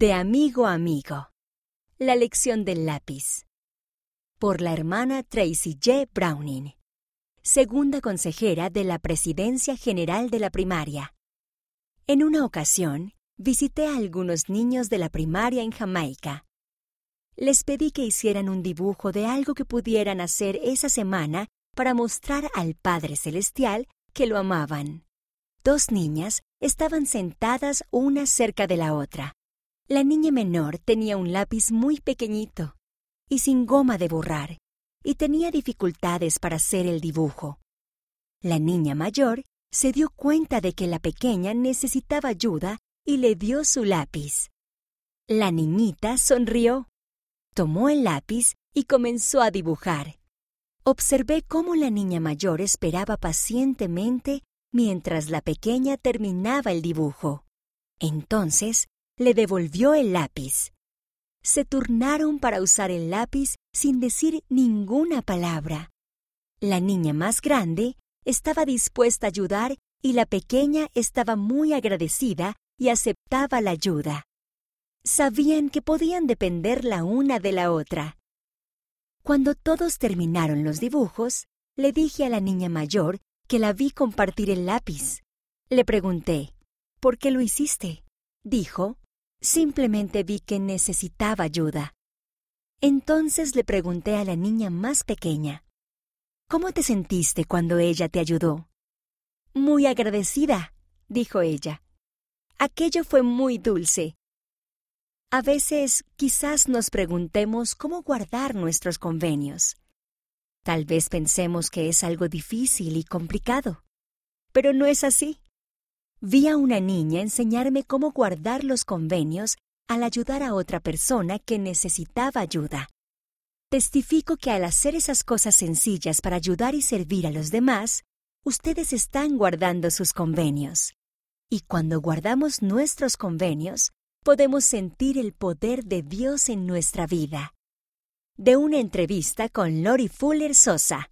De amigo a amigo. La lección del lápiz. Por la hermana Tracy J. Browning, segunda consejera de la Presidencia General de la Primaria. En una ocasión, visité a algunos niños de la primaria en Jamaica. Les pedí que hicieran un dibujo de algo que pudieran hacer esa semana para mostrar al Padre Celestial que lo amaban. Dos niñas estaban sentadas una cerca de la otra. La niña menor tenía un lápiz muy pequeñito y sin goma de borrar, y tenía dificultades para hacer el dibujo. La niña mayor se dio cuenta de que la pequeña necesitaba ayuda y le dio su lápiz. La niñita sonrió, tomó el lápiz y comenzó a dibujar. Observé cómo la niña mayor esperaba pacientemente mientras la pequeña terminaba el dibujo. Entonces le devolvió el lápiz. Se turnaron para usar el lápiz sin decir ninguna palabra. La niña más grande estaba dispuesta a ayudar y la pequeña estaba muy agradecida y aceptaba la ayuda. Sabían que podían depender la una de la otra. Cuando todos terminaron los dibujos, le dije a la niña mayor que la vi compartir el lápiz. Le pregunté, ¿por qué lo hiciste? Dijo, simplemente vi que necesitaba ayuda. Entonces le pregunté a la niña más pequeña, ¿cómo te sentiste cuando ella te ayudó? Muy agradecida, dijo ella. Aquello fue muy dulce. A veces quizás nos preguntemos cómo guardar nuestros convenios. Tal vez pensemos que es algo difícil y complicado, pero no es así. Vi a una niña enseñarme cómo guardar los convenios al ayudar a otra persona que necesitaba ayuda. Testifico que al hacer esas cosas sencillas para ayudar y servir a los demás, ustedes están guardando sus convenios. Y cuando guardamos nuestros convenios, podemos sentir el poder de Dios en nuestra vida. De una entrevista con Lori Fuller Sosa.